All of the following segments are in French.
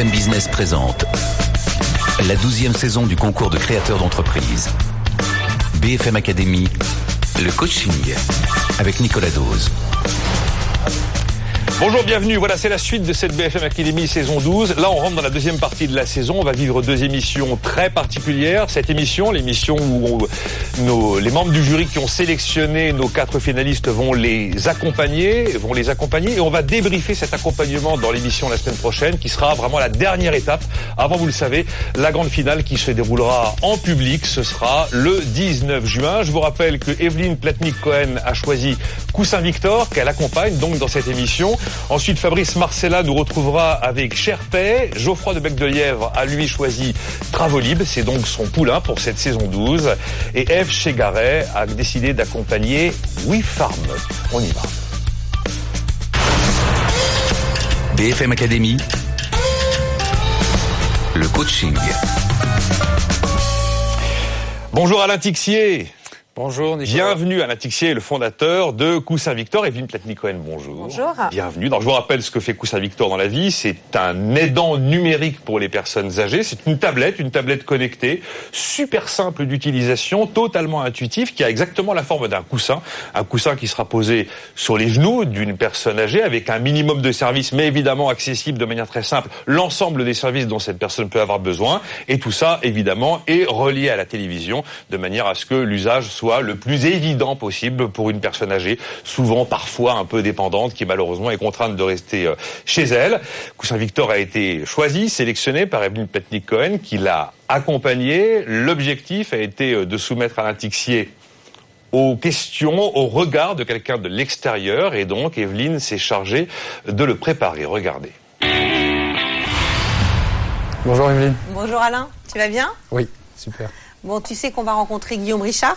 BFM Business présente la douzième saison du concours de créateurs d'entreprise. BFM Academy, le coaching avec Nicolas Dose. Bonjour, bienvenue. Voilà, c'est la suite de cette BFM Academy saison 12. Là, on rentre dans la deuxième partie de la saison. On va vivre deux émissions très particulières. Cette émission, l'émission où nos, les membres du jury qui ont sélectionné nos quatre finalistes vont les accompagner, vont les accompagner et on va débriefer cet accompagnement dans l'émission la semaine prochaine qui sera vraiment la dernière étape avant, vous le savez, la grande finale qui se déroulera en public. Ce sera le 19 juin. Je vous rappelle que Evelyne Platnik-Cohen a choisi Coussin Victor qu'elle accompagne donc dans cette émission. Ensuite, Fabrice Marcella nous retrouvera avec Cherpay. Geoffroy de Bec de Lièvre a lui choisi Travolib, c'est donc son poulain pour cette saison 12. Et Eve Chegaray a décidé d'accompagner WeFarm. On y va. BFM Academy, le coaching. Bonjour Alain Tixier. Bonjour Nicolas. Bienvenue Alain Tixier, le fondateur de Coussin Victor. Evelyne Platnik-Cohen, bonjour. Bonjour. Bienvenue. Donc, je vous rappelle ce que fait Coussin Victor dans la vie. C'est un aidant numérique pour les personnes âgées. C'est une tablette, une tablette connectée, super simple d'utilisation, totalement intuitive, qui a exactement la forme d'un coussin. Un coussin qui sera posé sur les genoux d'une personne âgée avec un minimum de services, mais évidemment accessible de manière très simple, l'ensemble des services dont cette personne peut avoir besoin. Et tout ça, évidemment, est relié à la télévision de manière à ce que l'usage soit le plus évident possible pour une personne âgée, souvent parfois un peu dépendante, qui malheureusement est contrainte de rester euh, chez elle. Coussin Victor a été choisi, sélectionné par Evelyne Petnik-Cohen, qui l'a accompagné. L'objectif a été euh, de soumettre Alain Tixier aux questions, au regard de quelqu'un de l'extérieur, et donc Evelyne s'est chargée de le préparer. Regardez. Bonjour Emeline. Bonjour Alain, tu vas bien? Oui, super. Bon, tu sais qu'on va rencontrer Guillaume Richard,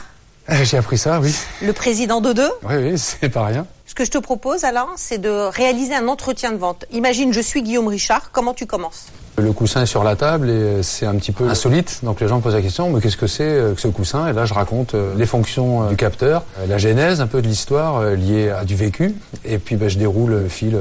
J'ai appris ça, oui. le président d'O2. Oui, oui, c'est pas rien. Ce que je te propose, Alain, c'est de réaliser un entretien de vente. Imagine, je suis Guillaume Richard, comment tu commences? Le coussin est sur la table et euh, c'est un petit peu insolite. Donc les gens me posent la question, mais qu'est-ce que c'est euh, que ce coussin? Et là, je raconte euh, les fonctions du capteur, la genèse un peu de l'histoire liée à du vécu. Et puis ben, je déroule le fil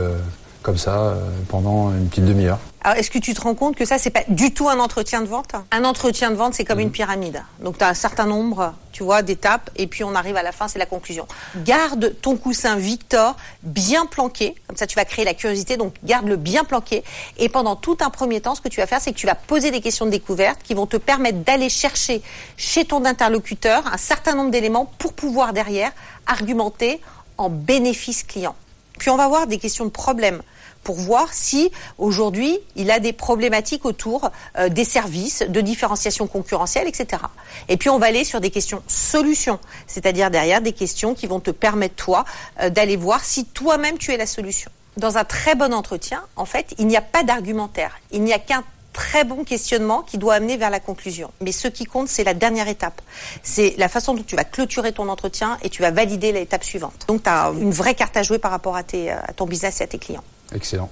comme ça pendant une petite demi-heure. Alors, est-ce que tu te rends compte que ça, c'est pas du tout un entretien de vente Un entretien de vente, c'est comme une pyramide. Donc, tu as un certain nombre, tu vois, d'étapes, et puis on arrive à la fin, c'est la conclusion. Garde ton coussin Victor bien planqué, comme ça tu vas créer la curiosité, donc garde-le bien planqué. Et pendant tout un premier temps, ce que tu vas faire, c'est que tu vas poser des questions de découverte qui vont te permettre d'aller chercher chez ton interlocuteur un certain nombre d'éléments pour pouvoir derrière argumenter en bénéfice client. Puis on va voir des questions de problème pour voir si aujourd'hui il a des problématiques autour euh, des services, de différenciation concurrentielle, etc. Et puis on va aller sur des questions solutions, c'est-à-dire derrière des questions qui vont te permettre toi euh, d'aller voir si toi-même tu es la solution. Dans un très bon entretien, en fait, il n'y a pas d'argumentaire, il n'y a qu'un très bon questionnement qui doit amener vers la conclusion. Mais ce qui compte, c'est la dernière étape. C'est la façon dont tu vas clôturer ton entretien et tu vas valider l'étape suivante. Donc tu as une vraie carte à jouer par rapport à, à ton business et à tes clients. Excellent.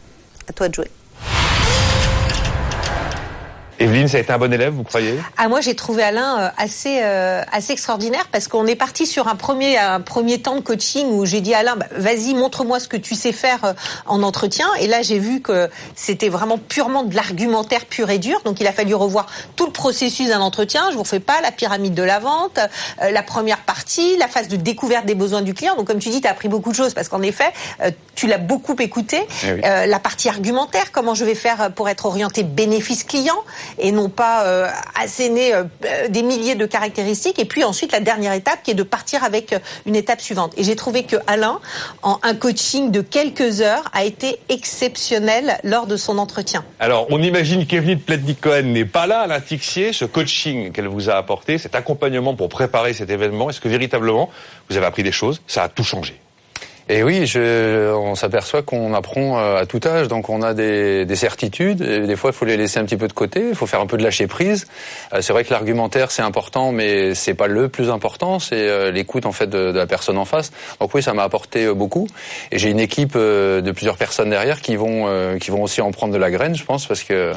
À toi de jouer. Evelyne, ça a été un bon élève, vous croyez? Ah moi j'ai trouvé Alain euh, assez euh, assez extraordinaire parce qu'on est parti sur un premier un premier temps de coaching où j'ai dit à Alain bah, vas-y montre-moi ce que tu sais faire euh, en entretien. Et là j'ai vu que c'était vraiment purement de l'argumentaire pur et dur. Donc il a fallu revoir tout le processus d'un entretien. Je vous refais pas la pyramide de la vente euh, la première partie la phase de découverte des besoins du client. Donc comme tu dis tu as appris beaucoup de choses parce qu'en effet euh, tu l'as beaucoup écouté. Eh oui. La partie argumentaire comment je vais faire pour être orienté bénéfice client et non pas euh, asséner euh, des milliers de caractéristiques. Et puis ensuite, la dernière étape qui est de partir avec euh, une étape suivante. Et j'ai trouvé que Alain, en un coaching de quelques heures, a été exceptionnel lors de son entretien. Alors, on imagine qu'Evelyne Pletnik-Cohen n'est pas là, Alain Tixier, ce coaching qu'elle vous a apporté, cet accompagnement pour préparer cet événement. Est-ce que véritablement, vous avez appris des choses? Ça a tout changé. Et oui, je, on s'aperçoit qu'on apprend euh, à tout âge, donc on a des, des certitudes. Et des fois, il faut les laisser un petit peu de côté. Il faut faire un peu de lâcher prise. Euh, c'est vrai que l'argumentaire c'est important, mais c'est pas le plus important. C'est euh, l'écoute en fait de, de la personne en face. Donc oui, ça m'a apporté beaucoup. Et j'ai une équipe de plusieurs personnes derrière qui vont qui vont aussi en prendre de la graine, je pense, parce que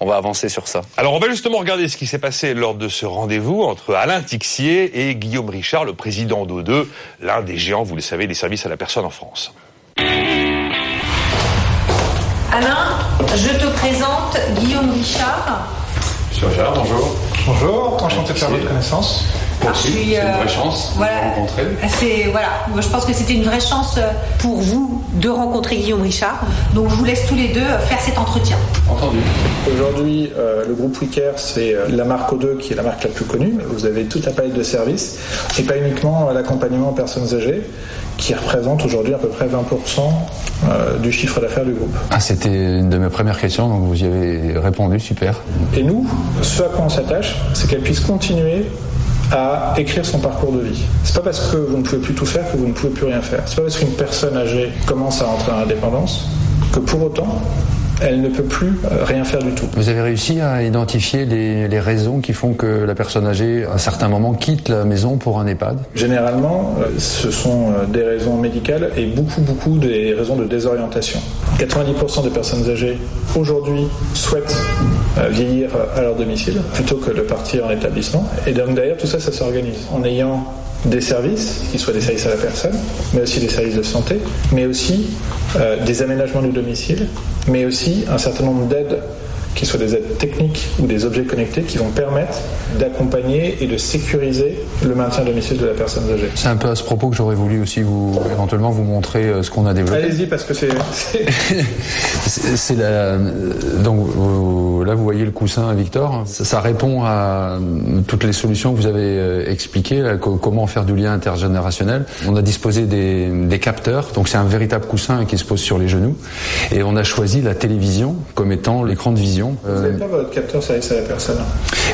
on va avancer sur ça. Alors, on va justement regarder ce qui s'est passé lors de ce rendez-vous entre Alain Tixier et Guillaume Richard, le président d'O2, l'un des géants, vous le savez, des services à la personne en France. Alain, je te présente Guillaume Richard. Monsieur Richard, bonjour. Bonjour, enchanté de faire votre connaissance. Merci, c'est une vraie chance de vous rencontrer. C'est voilà, Moi, je pense que c'était une vraie chance euh, pour vous de rencontrer Guillaume Richard. Donc je vous laisse tous les deux euh, faire cet entretien. Entendu. Aujourd'hui, euh, le groupe WeCare, c'est la marque O2 qui est la marque la plus connue. Mais vous avez toute la palette de services et pas uniquement l'accompagnement aux personnes âgées qui représente aujourd'hui à peu près 20% du chiffre d'affaires du groupe. Ah, c'était une de mes premières questions, donc vous y avez répondu, super. Et nous, ce à quoi on s'attache, c'est qu'elle puisse continuer à écrire son parcours de vie. C'est pas parce que vous ne pouvez plus tout faire que vous ne pouvez plus rien faire. C'est pas parce qu'une personne âgée commence à entrer en indépendance que pour autant elle ne peut plus euh, rien faire du tout. Vous avez réussi à identifier les, raisons qui font que la personne âgée, à un certain moment, quitte la maison pour un EHPAD? Généralement, euh, ce sont euh, des raisons médicales et beaucoup, beaucoup des raisons de désorientation. 90% des personnes âgées aujourd'hui souhaitent vieillir à leur domicile plutôt que de partir en établissement. Et donc d'ailleurs, tout ça, ça s'organise en ayant des services, qui soient des services à la personne, mais aussi des services de santé, mais aussi des aménagements du domicile, mais aussi un certain nombre d'aides qui soient des aides techniques ou des objets connectés qui vont permettre d'accompagner et de sécuriser le maintien à domicile de la personne âgée. C'est un peu à ce propos que j'aurais voulu aussi vous éventuellement vous montrer euh, ce qu'on a développé. Allez-y parce que c'est c'est la donc là vous voyez le coussin Victor, ça, répond à toutes les solutions que vous avez euh, expliquées, comment faire du lien intergénérationnel. On a disposé des, des capteurs, donc c'est un véritable coussin qui se pose sur les genoux et on a choisi la télévision comme étant l'écran de vision vous n'avez pas votre capteur service à la personne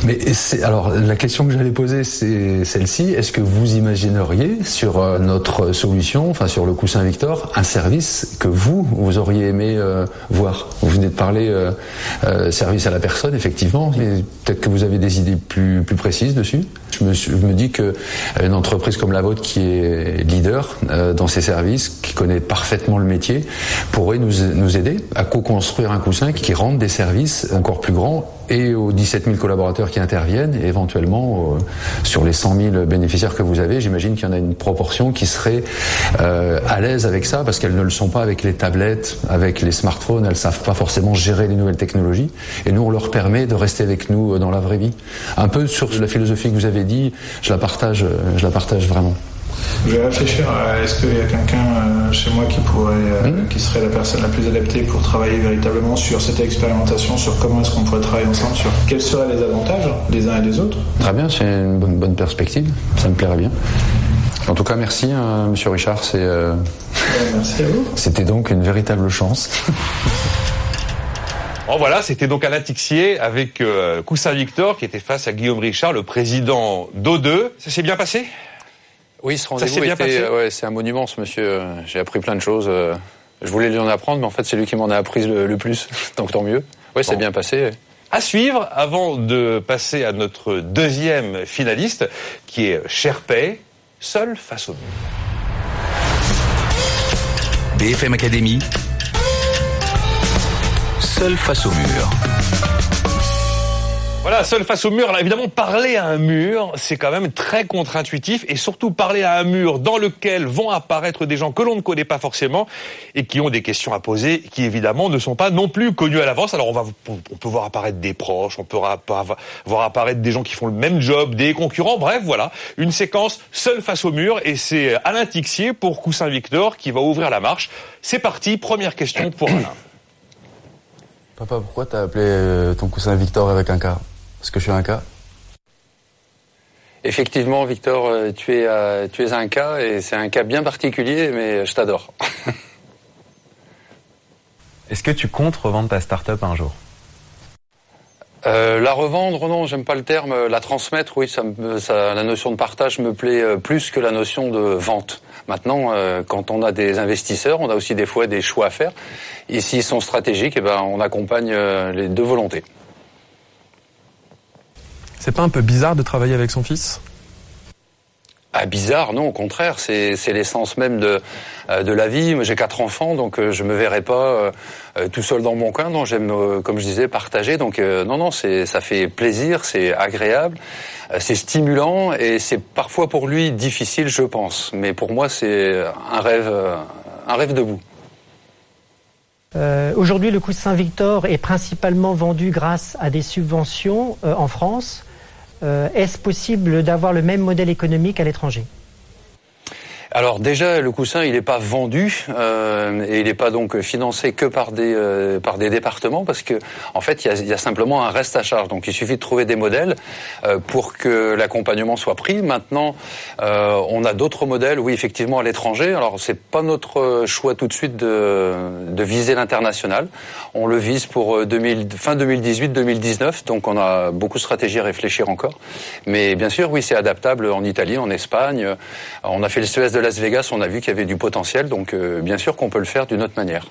Mais alors, la question que j'allais poser, c'est celle-ci. Est-ce que vous imagineriez sur euh, notre solution, enfin sur le coussin Victor, un service que vous, vous auriez aimé euh, voir? Vous venez de parler euh, service à la personne, effectivement, mais peut-être que vous avez des idées plus, plus précises dessus. Je me, je me dis qu'une entreprise comme la vôtre, qui est leader dans ces services, qui connaît parfaitement le métier, pourrait nous, nous aider à co-construire un coussin qui rende des services encore plus grand et aux 17 000 collaborateurs qui interviennent, et éventuellement euh, sur les 100 000 bénéficiaires que vous avez, j'imagine qu'il y en a une proportion qui serait euh, à l'aise avec ça, parce qu'elles ne le sont pas avec les tablettes, avec les smartphones, elles savent pas forcément gérer les nouvelles technologies, et nous on leur permet de rester avec nous euh, dans la vraie vie. Un peu sur la philosophie que vous avez dit, je la partage, je la partage vraiment. Je vais réfléchir à est-ce qu'il y a quelqu'un euh, chez moi qui pourrait, euh, qui serait la personne la plus adaptée pour travailler véritablement sur cette expérimentation, sur comment est-ce qu'on pourrait travailler ensemble, sur quels seraient les avantages des uns et des autres. Très bien, c'est une bonne, perspective, ça me plairait bien. En tout cas, merci, hein, Monsieur Richard. C'est. Euh, merci à vous. C'était donc une véritable chance. Bon voilà, c'était donc Alain Tixier avec Coussin Victor qui était face à Guillaume Richard, le président d'O2. Ça s'est bien passé? Oui, ce rendez-vous ouais, c'est un monument, ce monsieur. J'ai appris plein de choses. Je voulais lui en apprendre, mais en fait, c'est lui qui m'en a appris le, plus. Donc tant mieux. Oui, c'est bien passé. À suivre, avant de passer à notre deuxième finaliste, qui est Sherpay, seul face au mur. BFM Academy, seul face au mur. Voilà, seul face au mur. Alors évidemment, parler à un mur, c'est quand même très contre-intuitif et surtout parler à un mur dans lequel vont apparaître des gens que l'on ne connaît pas forcément et qui ont des questions à poser, qui évidemment ne sont pas non plus connus à l'avance. Alors on va, on peut voir apparaître des proches, on peut voir apparaître des gens qui font le même job, des concurrents. Bref, voilà, une séquence seul face au mur et c'est Alain Tixier pour Coussin Victor qui va ouvrir la marche. C'est parti, première question pour Alain. Papa, pourquoi t'as appelé euh, ton coussin Victor avec un cas est-ce que je suis un cas? Effectivement, Victor, euh, tu es, euh, tu es un cas et c'est un cas bien particulier, mais je t'adore. Est-ce que tu comptes revendre ta start-up un jour? Euh, la revendre, non, j'aime pas le terme. La transmettre, oui, ça, la notion de partage me plaît plus que la notion de vente. Maintenant, quand on a des investisseurs, on a aussi des fois des choix à faire. Ici, ils sont stratégiques, et ben, on accompagne les deux volontés. C'est pas un peu bizarre de travailler avec son fils? Ah, bizarre, non, au contraire, c'est l'essence même de, euh, la vie. J'ai quatre enfants, donc euh, je me verrai pas euh, tout seul dans mon coin. Non, j'aime, comme je disais, partager. Donc non, non, ça fait plaisir, c'est agréable, c'est stimulant et c'est parfois pour lui difficile, je pense. Mais pour moi, c'est un rêve, un rêve debout. Euh, Aujourd'hui, le coussin Victor est principalement vendu grâce à des subventions euh, en France. Euh, Est-ce possible d'avoir le même modèle économique à l'étranger? Alors déjà, le coussin, il n'est pas vendu euh, et il n'est pas donc financé que par des euh, par des départements parce que en fait, il y a, y a simplement un reste à charge. Donc, il suffit de trouver des modèles euh, pour que l'accompagnement soit pris. Maintenant, euh, on a d'autres modèles, oui, effectivement, à l'étranger. Alors, c'est pas notre choix tout de suite de, de viser l'international. On le vise pour euh, 2000, fin 2018-2019. Donc, on a beaucoup de stratégies à réfléchir encore. Mais bien sûr, oui, c'est adaptable en Italie, en Espagne. On a fait le CES de Las Vegas, on a vu qu'il y avait du potentiel. Donc, euh, bien sûr qu'on peut le faire d'une autre manière.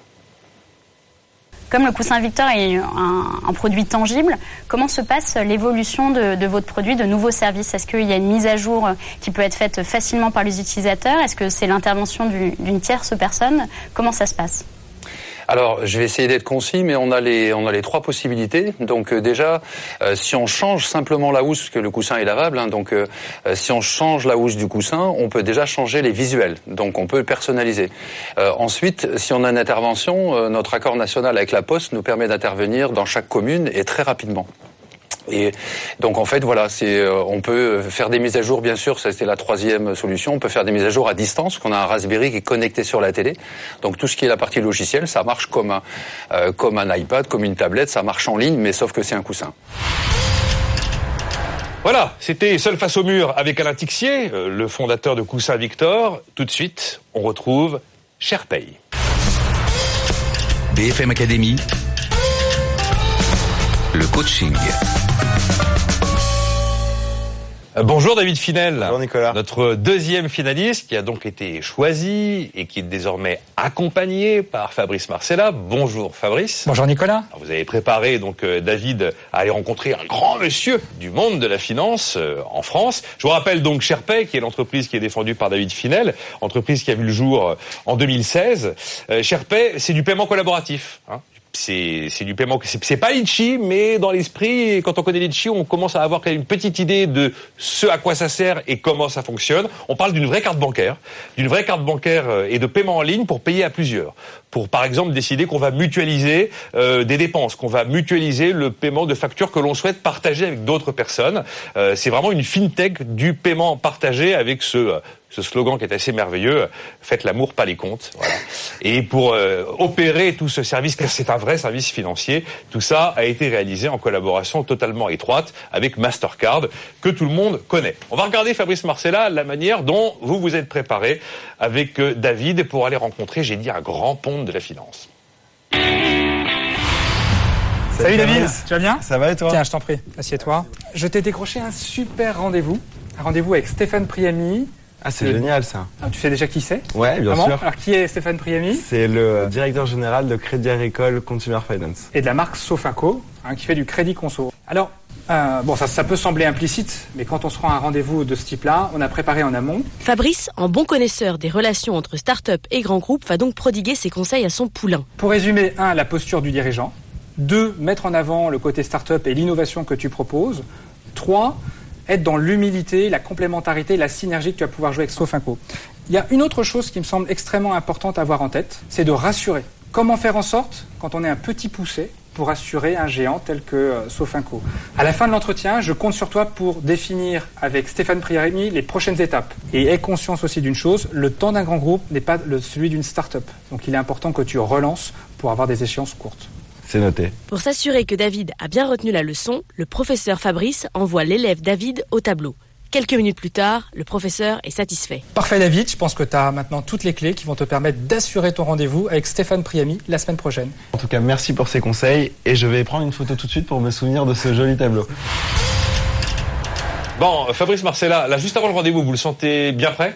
Comme le coussin Victor est un, produit tangible, comment se passe l'évolution de, votre produit, de nouveaux services? Est-ce qu'il y a une mise à jour qui peut être faite facilement par les utilisateurs? Est-ce que c'est l'intervention du- d'une tierce personne? Comment ça se passe? Alors, je vais essayer d'être concis, mais on a les on a les trois possibilités. Donc euh, déjà, euh, si on change simplement la housse, parce que le coussin est lavable, hein, donc euh, si on change la housse du coussin, on peut déjà changer les visuels. Donc on peut personnaliser. Ensuite, si on a une intervention, notre accord national avec la Poste nous permet d'intervenir dans chaque commune et très rapidement. Et donc en fait voilà, c'est euh, on peut faire des mises à jour bien sûr, ça c'était la troisième solution. On peut faire des mises à jour à distance, qu'on a un Raspberry qui est connecté sur la télé. Donc tout ce qui est la partie logicielle, ça marche comme un euh, comme un iPad, comme une tablette, ça marche en ligne, mais sauf que c'est un coussin. Voilà, c'était Seul face au mur avec Alain Tixier, euh, le fondateur de Coussin Victor. Tout de suite, on retrouve Sherpay. BFM Academy, le coaching. Euh, Bonjour David Finel. Bonjour Nicolas. Notre deuxième finaliste qui a donc été choisi et qui est désormais accompagné par Fabrice Marcella. Bonjour Fabrice. Bonjour Nicolas. Alors, vous avez préparé donc euh, David à aller rencontrer un grand monsieur du monde de la finance euh, en France. Je vous rappelle donc Sherpay, qui est l'entreprise qui est défendue par David Finel, entreprise qui a vu le jour euh, en 2016. Euh, Sherpay, c'est du paiement collaboratif. Hein. C'est du paiement, c'est c'est pas Litchi, mais dans l'esprit, quand on connaît Litchi, on commence à avoir quand même une petite idée de ce à quoi ça sert et comment ça fonctionne. On parle d'une vraie carte bancaire, d'une vraie carte bancaire euh, et de paiement en ligne pour payer à plusieurs. Pour par exemple décider qu'on va mutualiser euh, des dépenses, qu'on va mutualiser le paiement de factures que l'on souhaite partager avec d'autres personnes. Euh, c'est vraiment une fintech du paiement partagé avec ce euh, ce slogan qui est assez merveilleux, faites l'amour, pas les comptes. Voilà. Et pour euh, opérer tout ce service, car c'est un vrai service financier, tout ça a été réalisé en collaboration totalement étroite avec Mastercard, que tout le monde connaît. On va regarder, Fabrice Marcella, la manière dont vous vous êtes préparé avec euh, David pour aller rencontrer, j'ai dit, un grand pont la finance. Salut, David, Fabrice. tu vas bien Ça va et toi Tiens, je t'en prie, assieds-toi. Je t'ai décroché un super rendez-vous. Un rendez-vous avec Stéphane Priami. Ah, c'est génial ça. Ah, tu sais déjà qui c'est Ouais, bien Vraiment sûr. Alors, qui est Stéphane Priami C'est le directeur général de Crédit Agricole Consumer Finance. Et de la marque Sofinco, hein, qui fait du crédit conso. Alors, euh, bon, ça, ça peut sembler implicite, mais quand on se rend à un rendez-vous de ce type-là, on a préparé en amont. Fabrice, en bon connaisseur des relations entre start-up et grands groupes, va donc prodiguer ses conseils à son poulain. Pour résumer, un, la posture du dirigeant. Deux, mettre en avant le côté start-up et l'innovation que tu proposes. Trois, être dans l'humilité, la complémentarité, la synergie que tu vas pouvoir jouer avec Sofinco. Il y a une autre chose qui me semble extrêmement importante à avoir en tête, c'est de rassurer. Comment faire en sorte, quand on est un petit poussé, pour rassurer un géant tel que euh, Sofinco À la fin de l'entretien, je compte sur toi pour définir avec Stéphane Priami les prochaines étapes. Et aie conscience aussi d'une chose, le temps d'un grand groupe n'est pas le- celui d'une start-up. Donc il est important que tu relances pour avoir des échéances courtes. C'est noté. Pour s'assurer que David a bien retenu la leçon, le professeur Fabrice envoie l'élève David au tableau. Quelques minutes plus tard, le professeur est satisfait. Parfait David, je pense que tu as maintenant toutes les clés qui vont te permettre d'assurer ton rendez-vous avec Stéphane Priami la semaine prochaine. En tout cas, merci pour ces conseils et je vais prendre une photo tout de suite pour me souvenir de ce joli tableau. Bon, Fabrice Marcella, là, juste avant le rendez-vous, vous le sentez bien prêt?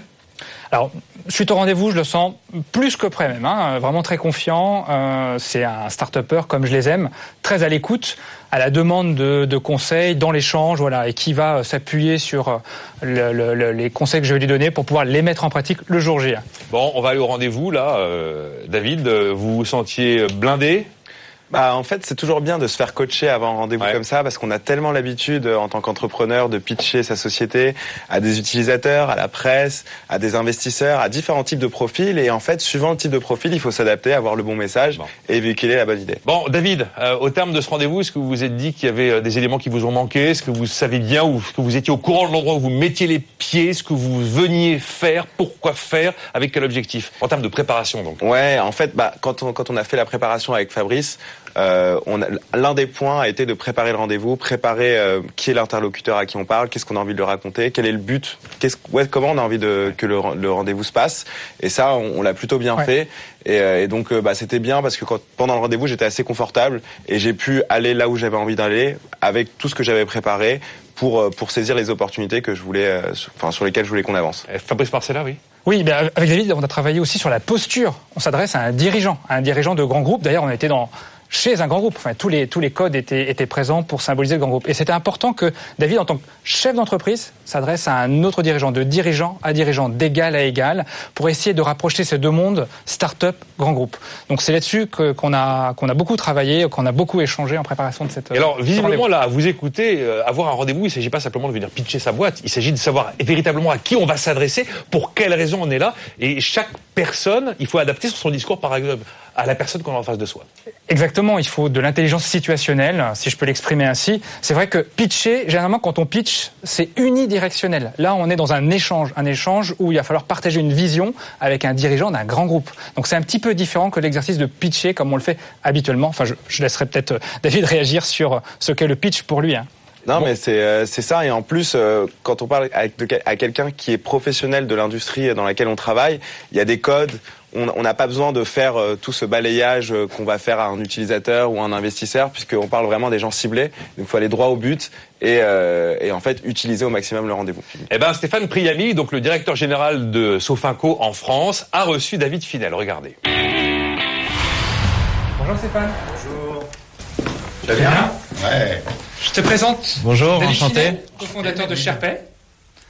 Alors, suite au rendez-vous, je le sens plus que prêt même, hein, vraiment très confiant. Euh, c'est un start-upper comme je les aime, très à l'écoute, à la demande de, de conseils, dans l'échange, voilà, et qui va euh, s'appuyer sur euh, le- le- le- les conseils que je vais lui donner pour pouvoir les mettre en pratique le jour J. Bon, on va aller au rendez-vous, là. Euh, David, euh, vous vous sentiez blindé bah, en fait, c'est toujours bien de se faire coacher avant un rendez-vous comme ça, parce qu'on a tellement l'habitude, euh, en tant qu'entrepreneur, de pitcher sa société à des utilisateurs, à la presse, à des investisseurs, à différents types de profils. Et en fait, suivant le type de profil, il faut s'adapter, avoir le bon message et véhiculer la bonne idée. Bon, David, euh, au terme de ce rendez-vous, est-ce que vous vous êtes dit qu'il y avait euh, des éléments qui vous ont manqué? Est-ce que vous savez bien ou que vous étiez au courant de l'endroit où vous mettiez les pieds? Ce que vous veniez faire? Pourquoi faire? Avec quel objectif? En termes de préparation, donc. Ouais, en fait, bah, quand on, quand on a fait la préparation avec Fabrice, euh, l'un des points a été de préparer le rendez-vous, préparer euh, qui est l'interlocuteur à qui on parle, qu'est-ce qu'on a envie de lui raconter, quel est le but, qu'est-ce, ouais, comment on a envie de, que le, ren- le rendez-vous se passe. Et ça, on, on l'a plutôt bien Ouais. fait. Et, euh, et donc, euh, bah, c'était bien parce que quand, pendant le rendez-vous, j'étais assez confortable et j'ai pu aller là où j'avais envie d'aller avec tout ce que j'avais préparé pour, euh, pour saisir les opportunités que je voulais, euh, sur- enfin, sur lesquelles je voulais qu'on avance. Fabrice Marcella, oui. Oui, ben avec David, on a travaillé aussi sur la posture. On s'adresse à un dirigeant, à un dirigeant de grand groupe. D'ailleurs, on a été dans chez un grand groupe. Enfin, tous les tous les codes étaient étaient présents pour symboliser le grand groupe. Et c'était important que David, en tant que chef d'entreprise, s'adresse à un autre dirigeant, de dirigeant à dirigeant, d'égal à égal, pour essayer de rapprocher ces deux mondes, start-up, grand groupe. Donc c'est là-dessus que- qu'on a qu'on a beaucoup travaillé, qu'on a beaucoup échangé en préparation de cette. Et alors, ce visiblement, là, à vous écouter, euh, avoir un rendez-vous, il ne s'agit pas simplement de venir pitcher sa boîte. Il s'agit de savoir véritablement à qui on va s'adresser, pour quelles raisons on est là. Et chaque personne, il faut adapter son discours, par exemple, à la personne qu'on a en face de soi. Exactement, il faut de l'intelligence situationnelle, si je peux l'exprimer ainsi. C'est vrai que pitcher, généralement quand on pitch, c'est unidirectionnel. Là, on est dans un échange, un échange où il va falloir partager une vision avec un dirigeant d'un grand groupe. Donc c'est un petit peu différent que l'exercice de pitcher comme on le fait habituellement. Enfin, je, je laisserai peut-être euh, David réagir sur euh, ce qu'est le pitch pour lui. hein. Non, mais c'est euh, c'est ça. Et en plus, euh, quand on parle avec à quelqu'un qui est professionnel de l'industrie dans laquelle on travaille, il y a des codes. On n'a pas besoin de faire euh, tout ce balayage euh, qu'on va faire à un utilisateur ou à un investisseur, puisqu'on parle vraiment des gens ciblés. Donc, il faut aller droit au but et, euh, et en fait utiliser au maximum le rendez-vous. Eh ben, Stéphane Priami, donc le directeur général de Sofinco en France, a reçu David Finel. Regardez. Bonjour Stéphane. Bonjour. Tu vas bien? Ouais. Je te présente Bonjour, David enchanté. Finel, cofondateur de Sherpay,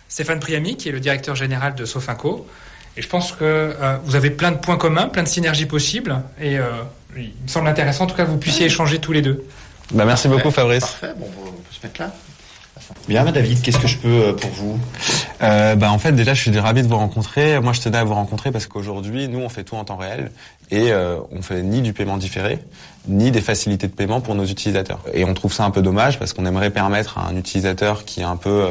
Stéphane Priami, qui est le directeur général de Sofinco. Et je pense que euh, vous avez plein de points communs, plein de synergies possibles. Et euh, il me semble intéressant, en tout cas, que vous puissiez échanger tous les deux. Bah, merci beaucoup, Fabrice. Parfait, bon, on peut se mettre là. Bien, bah, David, qu'est-ce que je peux euh, pour vous? Euh, bah, en fait, déjà, je suis ravi de vous rencontrer. Moi, je tenais à vous rencontrer parce qu'aujourd'hui, nous, on fait tout en temps réel et euh, on fait ni du paiement différé, ni des facilités de paiement pour nos utilisateurs. Et on trouve ça un peu dommage parce qu'on aimerait permettre à un utilisateur qui est un peu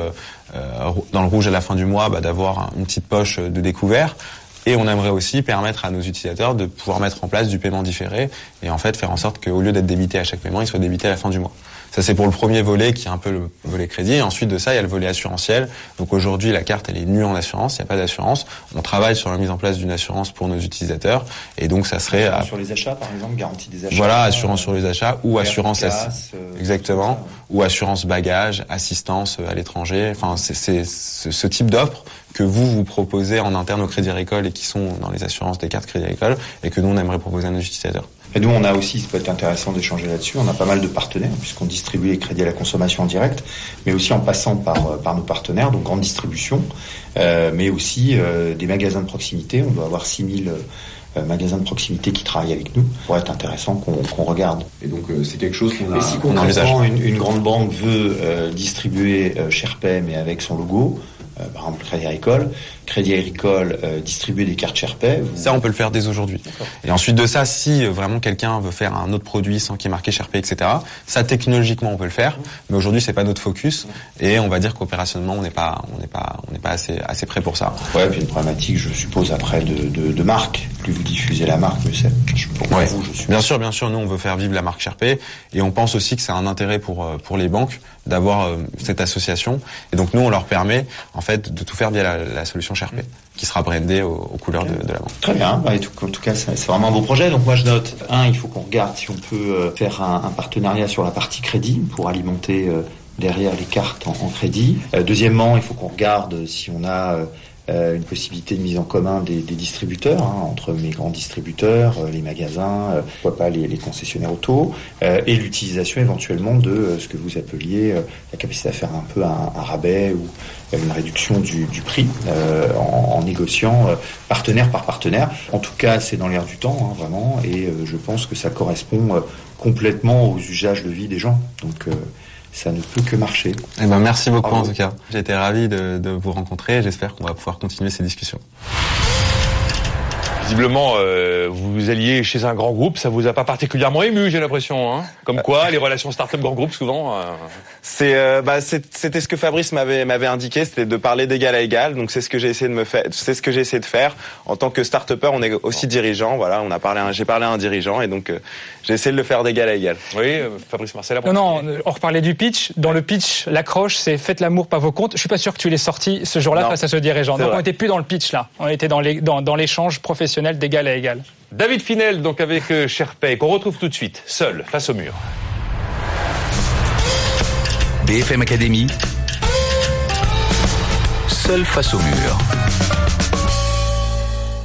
dans le rouge à la fin du mois bah, d'avoir une petite poche de découvert. Et on aimerait aussi permettre à nos utilisateurs de pouvoir mettre en place du paiement différé et en fait faire en sorte qu'au lieu d'être débité à chaque paiement, il soit débité à la fin du mois. Ça c'est pour le premier volet qui est un peu le volet crédit. Et ensuite de ça, il y a le volet assurantiel. Donc aujourd'hui, la carte elle est nue en assurance, il n'y a pas d'assurance. On travaille sur la mise en place d'une assurance pour nos utilisateurs et donc ça serait à- Sur les achats, par exemple, garantie des achats. voilà, assurance sur les achats ou assurance casse, euh, exactement ou assurance bagage, assistance euh, à l'étranger. Enfin, c'est c'est ce, ce type d'offre que vous vous proposez en interne au Crédit Agricole et qui sont dans les assurances des cartes Crédit Agricole et que nous on aimerait proposer à nos utilisateurs. Et nous, on a aussi, ça peut être intéressant d'échanger là-dessus, on a pas mal de partenaires, puisqu'on distribue les crédits à la consommation en direct, mais aussi en passant par, euh, par nos partenaires, donc grande distribution, euh, mais aussi euh, des magasins de proximité. On doit avoir 6000 euh, magasins de proximité qui travaillent avec nous. Ça pourrait être intéressant qu'on regarde. Et donc, c'est quelque chose qu'on a. Et si concrètement une, une grande banque veut distribuer Sherpay mais avec son logo, par exemple Crédit Agricole, Crédit Agricole euh, distribuer des cartes Sherpay, vous- Ça, on peut le faire dès aujourd'hui. Et ensuite de ça, si euh, vraiment quelqu'un veut faire un autre produit sans qu'il y ait marqué Sherpay, etc., ça technologiquement on peut le faire, mais aujourd'hui c'est pas notre focus et on va dire qu'opérationnellement on n'est pas, on n'est pas, on n'est pas assez, assez prêt pour ça. Ouais, puis une problématique, je suppose, après de, de, de marque. Plus vous diffusez la marque, mieux c'est. Pour Ouais. vous, je suis. Bien sûr, bien sûr, nous on veut faire vivre la marque Sherpay et on pense aussi que c'est un intérêt pour euh, pour les banques d'avoir euh, cette association et donc nous on leur permet en fait de tout faire via la, la solution Qui sera brandée aux, couleurs de, la banque. Très bien. Bah, en tout cas, c'est vraiment un beau projet. Donc moi, je note, un, il faut qu'on regarde si on peut euh, faire un, partenariat sur la partie crédit pour alimenter euh, derrière les cartes en, en crédit. Euh, deuxièmement, il faut qu'on regarde si on a euh, une possibilité de mise en commun des, des distributeurs, hein, entre mes grands distributeurs, euh, les magasins, euh, pourquoi pas les, les concessionnaires auto, euh, et l'utilisation éventuellement de euh, ce que vous appeliez euh, la capacité à faire un peu un, un rabais ou une réduction du, du prix en, en négociant partenaire par partenaire. En tout cas, c'est dans l'air du temps, hein, vraiment, et je pense que ça correspond complètement aux usages de vie des gens. Donc, ça ne peut que marcher. Eh ben, merci beaucoup Bravo. en tout cas. J'ai été ravi de, de vous rencontrer et j'espère qu'on va pouvoir continuer ces discussions. Visiblement, euh, vous alliez chez un grand groupe, ça vous a pas particulièrement ému, j'ai l'impression. Hein Comme quoi, les relations start-up grand groupe, souvent. euh, C'est, euh, bah, c'était ce que Fabrice m'avait m'avait indiqué, c'était de parler d'égal à égal. Donc c'est ce que j'ai essayé de me faire, c'est ce que j'ai essayé de faire. En tant que start-upper, on est aussi dirigeant. Voilà, on a parlé, j'ai parlé à un dirigeant et donc euh, j'ai essayé de le faire d'égal à égal. Oui, euh, Fabrice Marcel. Non, non, on reparlait du pitch. Dans le pitch, l'accroche, c'est faites l'amour, pas vos comptes. Je suis pas sûr que tu l'aies sorti ce jour-là face à ce dirigeant. On était plus dans le pitch là. On était dans les- dans- dans l'échange professionnel d'égal à égal. David Finel, donc avec euh, Sherpay, qu'on retrouve tout de suite, seul, face au mur. BFM Academy, seul face au mur.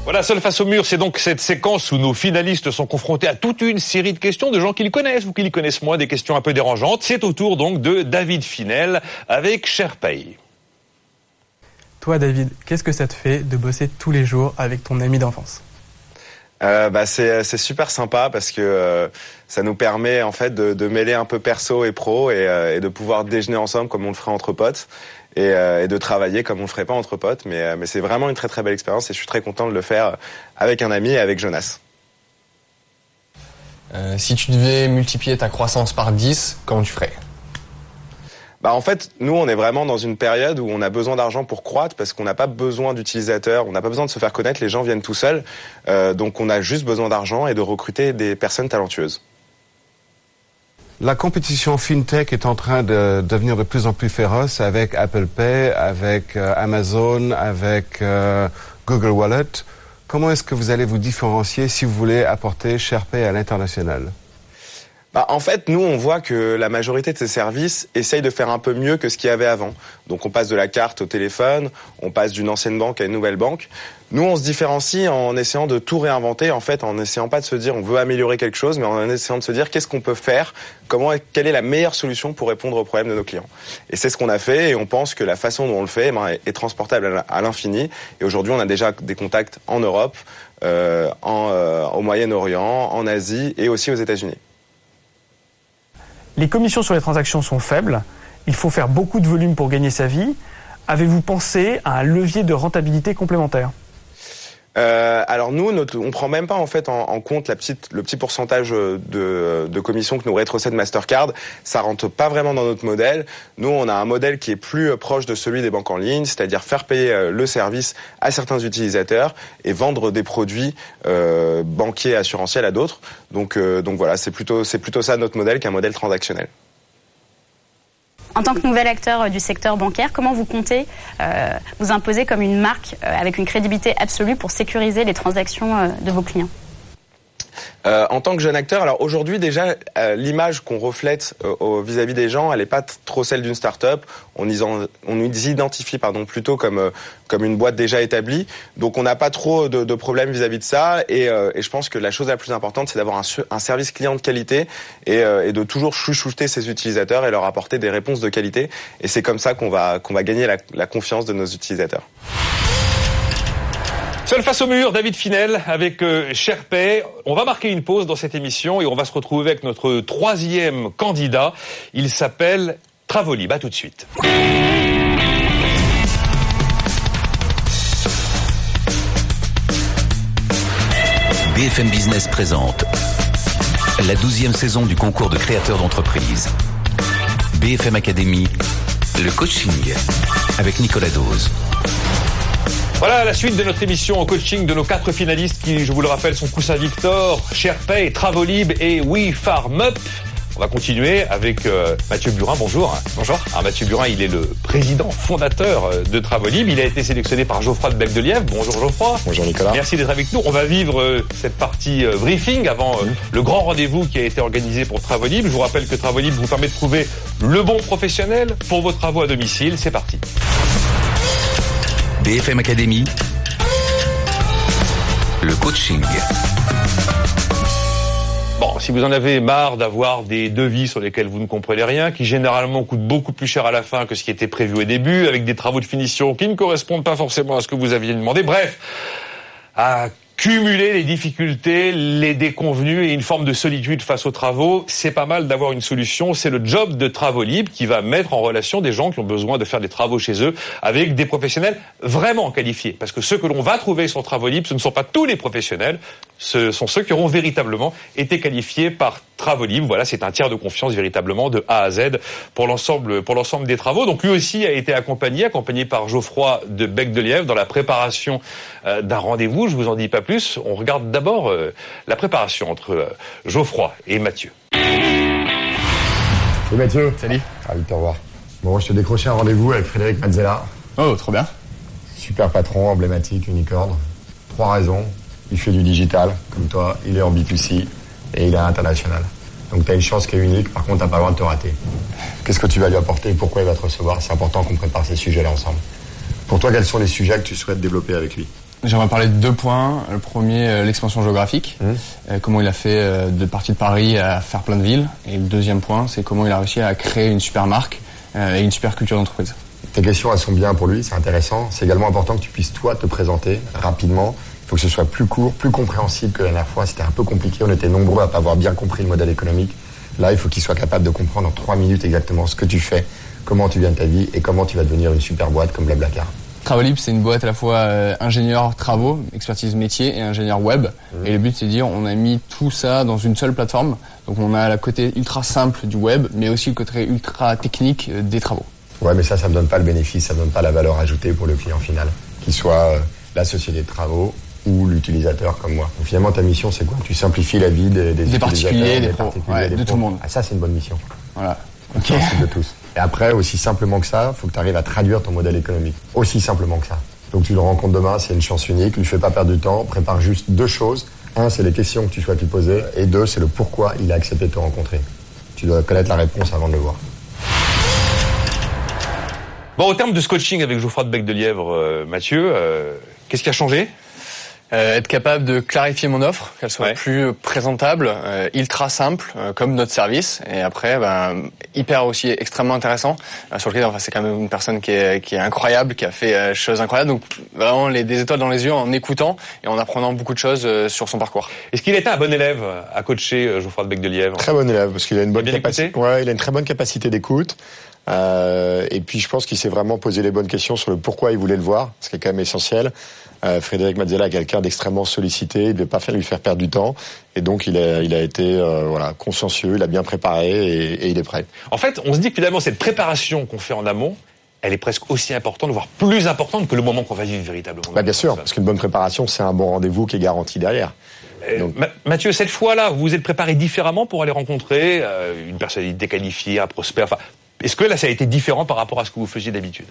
Voilà, seul face au mur, c'est donc cette séquence où nos finalistes sont confrontés à toute une série de questions de gens qu'ils connaissent ou qu'ils connaissent moins, des questions un peu dérangeantes. C'est au tour donc de David Finel avec Sherpay. Toi, David, qu'est-ce que ça te fait de bosser tous les jours avec ton ami d'enfance? Euh, bah, c'est c'est super sympa parce que euh, ça nous permet en fait de, de mêler un peu perso et pro et, euh, et de pouvoir déjeuner ensemble comme on le ferait entre potes et, euh, et de travailler comme on le ferait pas entre potes. Mais, euh, mais c'est vraiment une très très belle expérience et je suis très content de le faire avec un ami et avec Jonas. Euh, si tu devais multiplier ta croissance par 10, comment tu ferais? Bah en fait, nous on est vraiment dans une période où on a besoin d'argent pour croître parce qu'on n'a pas besoin d'utilisateurs, on n'a pas besoin de se faire connaître, les gens viennent tout seuls. Euh, donc on a juste besoin d'argent et de recruter des personnes talentueuses. La compétition fintech est en train de devenir de plus en plus féroce avec Apple Pay, avec euh, Amazon, avec euh, Google Wallet. Comment est-ce que vous allez vous différencier si vous voulez apporter SharePay à l'international? Bah, en fait, nous, on voit que la majorité de ces services essayent de faire un peu mieux que ce qu'il y avait avant. Donc, on passe de la carte au téléphone, on passe d'une ancienne banque à une nouvelle banque. Nous, on se différencie en essayant de tout réinventer, en fait, en essayant pas de se dire on veut améliorer quelque chose, mais en essayant de se dire qu'est-ce qu'on peut faire, comment, quelle est la meilleure solution pour répondre aux problèmes de nos clients. Et c'est ce qu'on a fait, et on pense que la façon dont on le fait eh ben, est- transportable à l'infini. Et aujourd'hui, on a déjà des contacts en Europe, euh, en, euh, au Moyen-Orient, en Asie et aussi aux États-Unis. Les commissions sur les transactions sont faibles. Il faut faire beaucoup de volume pour gagner sa vie. Avez-vous pensé à un levier de rentabilité complémentaire? Euh, alors nous, notre, on prend même pas en fait en, en compte la petite, le petit pourcentage de, de commission que nous rétrocède Mastercard. Ça rentre pas vraiment dans notre modèle. Nous, on a un modèle qui est plus euh, proche de celui des banques en ligne, c'est-à-dire faire payer euh, le service à certains utilisateurs et vendre des produits euh, banquiers assurantiels à d'autres. Donc, euh, donc voilà, c'est plutôt, c'est plutôt ça notre modèle qu'un modèle transactionnel. En tant que nouvel acteur euh, du secteur bancaire, comment vous comptez euh, vous imposer comme une marque euh, avec une crédibilité absolue pour sécuriser les transactions de vos clients? Euh, en tant que jeune acteur, alors aujourd'hui déjà, euh, l'image qu'on reflète euh, vis-à-vis des gens, elle n'est pas trop celle d'une start-up. On, on nous identifie pardon, plutôt comme, euh, comme une boîte déjà établie. Donc on n'a pas trop de, de problèmes vis-à-vis de ça. Et, euh, et je pense que la chose la plus importante, c'est d'avoir un, un service client de qualité et, et de toujours chouchouter ses utilisateurs et leur apporter des réponses de qualité. Et c'est comme ça qu'on va, qu'on va gagner la, la confiance de nos utilisateurs. Seul face au mur, David Finel avec euh, Sherpay. On va marquer une pause dans cette émission et on va se retrouver avec notre troisième candidat. Il s'appelle Travolib. À tout de suite. BFM Business présente la douzième saison du concours de créateurs d'entreprise. BFM Academy, le coaching avec Nicolas Dose. Voilà la suite de notre émission au coaching de nos quatre finalistes qui, je vous le rappelle, sont Coussin Victor, Sherpay, Travolib et We Farm Up. On va continuer avec euh, Mathieu Burin. Bonjour. Bonjour. Alors, Mathieu Burin, il est le président fondateur euh, de Travolib. Il a été sélectionné par Geoffroy de Bec de Lièvre. Bonjour Geoffroy. Bonjour Nicolas. Merci d'être avec nous. On va vivre euh, cette partie euh, briefing avant euh, le grand rendez-vous qui a été organisé pour Travolib. Je vous rappelle que Travolib vous permet de trouver le bon professionnel pour vos travaux à domicile. C'est parti. BFM Academy, le coaching. Bon, si vous en avez marre d'avoir des devis sur lesquels vous ne comprenez rien, qui généralement coûtent beaucoup plus cher à la fin que ce qui était prévu au début, avec des travaux de finition qui ne correspondent pas forcément à ce que vous aviez demandé, bref, à cumuler les difficultés, les déconvenus et une forme de solitude face aux travaux, c'est pas mal d'avoir une solution. C'est le job de Travaux Libre qui va mettre en relation des gens qui ont besoin de faire des travaux chez eux avec des professionnels vraiment qualifiés. Parce que ceux que l'on va trouver sur Travaux Libre, ce ne sont pas tous les professionnels, ce sont ceux qui auront véritablement été qualifiés par Travaux Libre. Voilà, c'est un tiers de confiance véritablement de A à Z pour l'ensemble pour l'ensemble des travaux. Donc lui aussi a été accompagné, accompagné par Geoffroy de Bec de Lièvre dans la préparation euh, d'un rendez-vous. Je vous en dis pas plus. On regarde d'abord euh, la préparation entre euh, Geoffroy et Mathieu. Salut Mathieu. Salut. Ravi de te revoir. Bon, je te décrochais un rendez-vous avec Frédéric Mazzella. Oh, trop bien. Super patron, emblématique, unicorne. Trois raisons. Il fait du digital, comme toi. Il est en B2C et il est international. Donc tu as une chance qui est unique. Par contre, t'as pas le droit de te rater. Qu'est-ce que tu vas lui apporter et pourquoi il va te recevoir? C'est important qu'on prépare ces sujets-là ensemble. Pour toi, quels sont les sujets que tu souhaites développer avec lui? J'aimerais parler de deux points. Le premier, euh, l'expansion géographique. Euh, comment il a fait euh, de partir de Paris à faire plein de villes. Et le deuxième point, c'est comment il a réussi à créer une super marque euh, et une super culture d'entreprise. Tes questions, elles sont bien pour lui, c'est intéressant. C'est également important que tu puisses, toi, te présenter rapidement. Il faut que ce soit plus court, plus compréhensible que la dernière fois. C'était un peu compliqué. On était nombreux à pas avoir bien compris le modèle économique. Là, il faut qu'il soit capable de comprendre en trois minutes exactement ce que tu fais, comment tu viens de ta vie et comment tu vas devenir une super boîte comme Blablacar. Travelib, c'est une boîte à la fois euh, ingénieur travaux, expertise métier et ingénieur web. Et le but, c'est de dire, on a mis tout ça dans une seule plateforme. Donc, on a le côté ultra simple du web, mais aussi le côté ultra technique euh, des travaux. Ouais, mais ça, ça ne donne pas le bénéfice, ça ne donne pas la valeur ajoutée pour le client final, qu'il soit euh, la société de travaux ou l'utilisateur comme moi. Donc, finalement, ta mission, c'est quoi? Tu simplifies la vie des, des, Des particuliers, utilisateurs, des pros, particuliers, ouais, des de pros. tout le monde. Ah, ça, c'est une bonne mission. Voilà. De tous. Et après, aussi simplement que ça, il faut que tu arrives à traduire ton modèle économique. Aussi simplement que ça. Donc tu le rencontres demain, c'est une chance unique, lui fais pas perdre du temps, prépare juste deux choses. Un, c'est les questions que tu souhaites lui poser, et deux, c'est le pourquoi il a accepté de te rencontrer. Tu dois connaître la réponse avant de le voir. Bon, au terme de ce coaching avec Geoffroy de Bec de Lièvre, euh, Mathieu, euh, qu'est-ce qui a changé? Euh, être capable de clarifier mon offre, qu'elle soit plus présentable, euh, ultra simple, euh, comme notre service. Et après, ben, hyper aussi extrêmement intéressant, euh, sur lequel enfin, c'est quand même une personne qui est, qui est incroyable, qui a fait euh, choses incroyables. Donc vraiment les, des étoiles dans les yeux en écoutant et en apprenant beaucoup de choses euh, sur son parcours. Est-ce qu'il était un bon élève à coacher euh, Geoffroy de Bec de Lièvre Très bon élève, parce qu'il a une bonne capacité. Ouais, il a une très bonne capacité d'écoute. Euh, et puis je pense qu'il s'est vraiment posé les bonnes questions sur le pourquoi il voulait le voir, ce qui est quand même essentiel. Euh, Frédéric Mazzella est quelqu'un d'extrêmement sollicité, il ne devait pas faire lui faire perdre du temps, et donc il a, il a été euh, voilà consciencieux, il a bien préparé et, et il est prêt. En fait, on se dit que finalement, cette préparation qu'on fait en amont, elle est presque aussi importante, voire plus importante que le moment qu'on va vivre véritablement. Bah bien sûr, parce qu'une bonne préparation, c'est un bon rendez-vous qui est garanti derrière. Euh, Ma- Mathieu, cette fois-là, vous vous êtes préparé différemment pour aller rencontrer euh, une personnalité qualifiée, un prospect. Enfin, est-ce que là, ça a été différent par rapport à ce que vous faisiez d'habitude?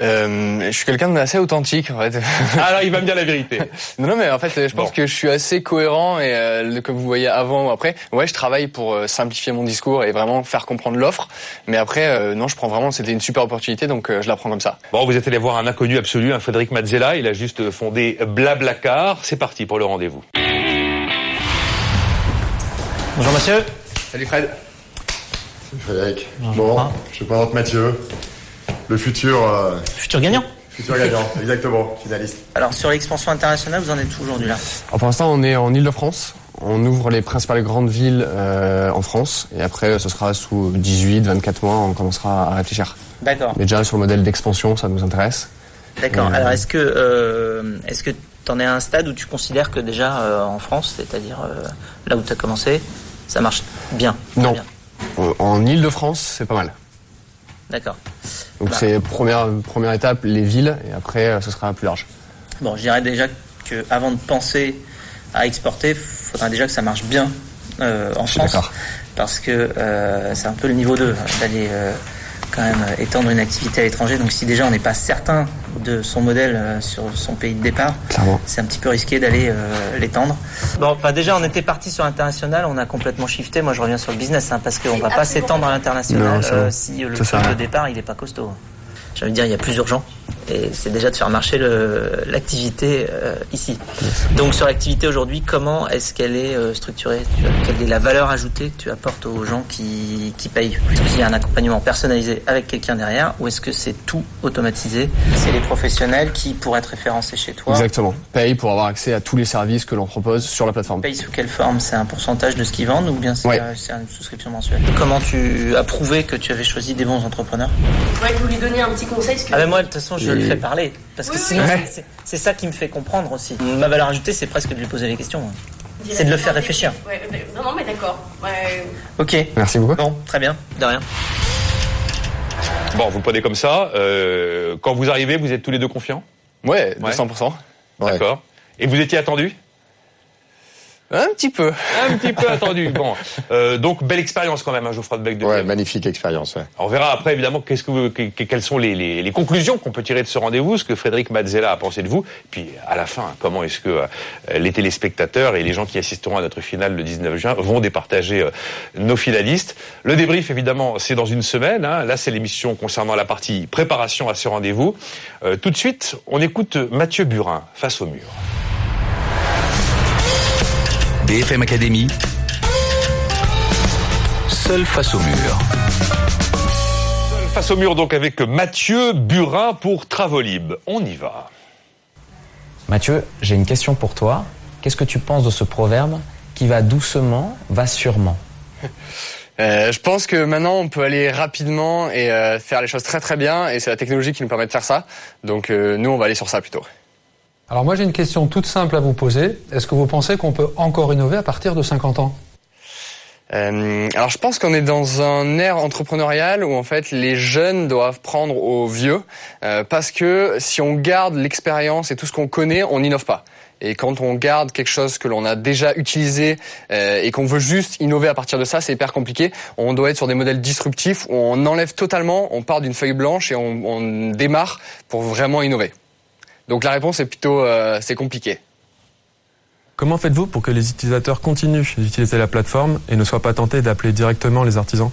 Euh, je suis quelqu'un d'assez authentique en fait. Ah là, il va me dire la vérité. non, non, mais en fait, je pense que je suis assez cohérent et euh, que vous voyez avant ou après. Ouais, je travaille pour euh, simplifier mon discours et vraiment faire comprendre l'offre. Mais après, euh, non, je prends vraiment. C'était une super opportunité, donc euh, je la prends comme ça. Bon, vous êtes allé voir un inconnu absolu, un Frédéric Mazzella. Il a juste fondé Blablacar. C'est parti pour le rendez-vous. Bonjour monsieur. Salut Fred. Salut Frédéric. Bon, je te présente Mathieu, le futur. euh, Futur gagnant. Futur gagnant, exactement, finaliste. Alors sur l'expansion internationale, vous en êtes où aujourd'hui là? Alors, pour l'instant, on est en Ile-de-France. On ouvre les principales grandes villes euh, en France et après, ce sera sous 18-24 mois, on commencera à réfléchir. D'accord. Mais déjà sur le modèle d'expansion, ça nous intéresse. D'accord. Euh, Alors est-ce que euh, est-ce que tu en es à un stade où tu considères que déjà euh, en France, c'est-à-dire euh, là où tu as commencé, ça marche bien? Non. Bien. En Ile-de-France, c'est pas mal. D'accord. Donc Bah. c'est première première étape les villes et après euh, ce sera plus large. Bon, je dirais déjà que avant de penser à exporter, il faudra déjà que ça marche bien euh, en France. Parce que euh, c'est un peu le niveau 2, d'aller euh, quand même euh, étendre une activité à l'étranger. Donc si déjà on n'est pas certain de son modèle euh, sur son pays de départ, c'est un petit peu risqué d'aller euh, l'étendre. Bon, enfin déjà on était parti sur l'international, on a complètement shifté. Moi je reviens sur le business hein, parce qu'on va pas s'étendre à l'international euh, si le Ça prix de départ il est pas costaud. J'ai envie de dire il y a plus urgent. Et c'est déjà de faire marcher l'activité euh, ici. Donc sur l'activité aujourd'hui, comment est-ce qu'elle est euh, structurée? Quelle est la valeur ajoutée que tu apportes aux gens qui, qui payent? Est-ce qu'il y a un accompagnement personnalisé avec quelqu'un derrière ou est-ce que c'est tout automatisé? C'est les professionnels qui pourraient être référencés chez toi Exactement. Paye pour avoir accès à tous les services que l'on propose sur la plateforme. Paye sous quelle forme? C'est un pourcentage de ce qu'ils vendent ou bien c'est une souscription mensuelle? Comment tu as prouvé que tu avais choisi des bons entrepreneurs? Ouais, vous lui donner un petit conseil. ah ben moi, de toute façon, je le fais parler. Parce que sinon, c'est ça qui me fait comprendre aussi. Ma valeur ajoutée, c'est presque de lui poser les questions. C'est de le faire réfléchir. non, non, mais d'accord. Ok. Merci beaucoup. Bon, très bien. De rien. Bon, vous le prenez comme ça. Euh, quand vous arrivez, vous êtes tous les deux confiants? Ouais, 200%. D'accord. Et vous étiez attendu? Un petit peu. Un petit peu attendu. Bon, euh, donc belle expérience quand même, hein, Geoffroy de Bec. De ouais, magnifique expérience. Ouais. On verra après évidemment qu'est-ce que, vous, quelles sont les, les, les conclusions qu'on peut tirer de ce rendez-vous, ce que Frédéric Mazzella a pensé de vous, puis à la fin, comment est-ce que euh, les téléspectateurs et les gens qui assisteront à notre finale le 19 juin vont départager euh, nos finalistes. Le débrief évidemment, c'est dans une semaine. Hein. Là, c'est l'émission concernant la partie préparation à ce rendez-vous. Euh, tout de suite, on écoute Mathieu Burin face au mur. BFM Academy, seul face au mur. Seul face au mur donc avec Mathieu Burin pour Travolib. On y va. Mathieu, j'ai une question pour toi. Qu'est-ce que tu penses de ce proverbe qui va doucement, va sûrement? Euh, je pense que maintenant on peut aller rapidement et euh, faire les choses très très bien et c'est la technologie qui nous permet de faire ça. Donc euh, nous on va aller sur ça plutôt. Alors moi j'ai une question toute simple à vous poser. Est-ce que vous pensez qu'on peut encore innover à partir de 50 ans? Euh, alors je pense qu'on est dans un ère entrepreneurial où en fait les jeunes doivent prendre aux vieux euh, parce que si on garde l'expérience et tout ce qu'on connaît, on n'innove pas. Et quand on garde quelque chose que l'on a déjà utilisé euh, et qu'on veut juste innover à partir de ça, c'est hyper compliqué. On doit être sur des modèles disruptifs où on enlève totalement, on part d'une feuille blanche et on, on démarre pour vraiment innover. Donc la réponse est plutôt euh, c'est compliqué. Comment faites-vous pour que les utilisateurs continuent d'utiliser la plateforme et ne soient pas tentés d'appeler directement les artisans?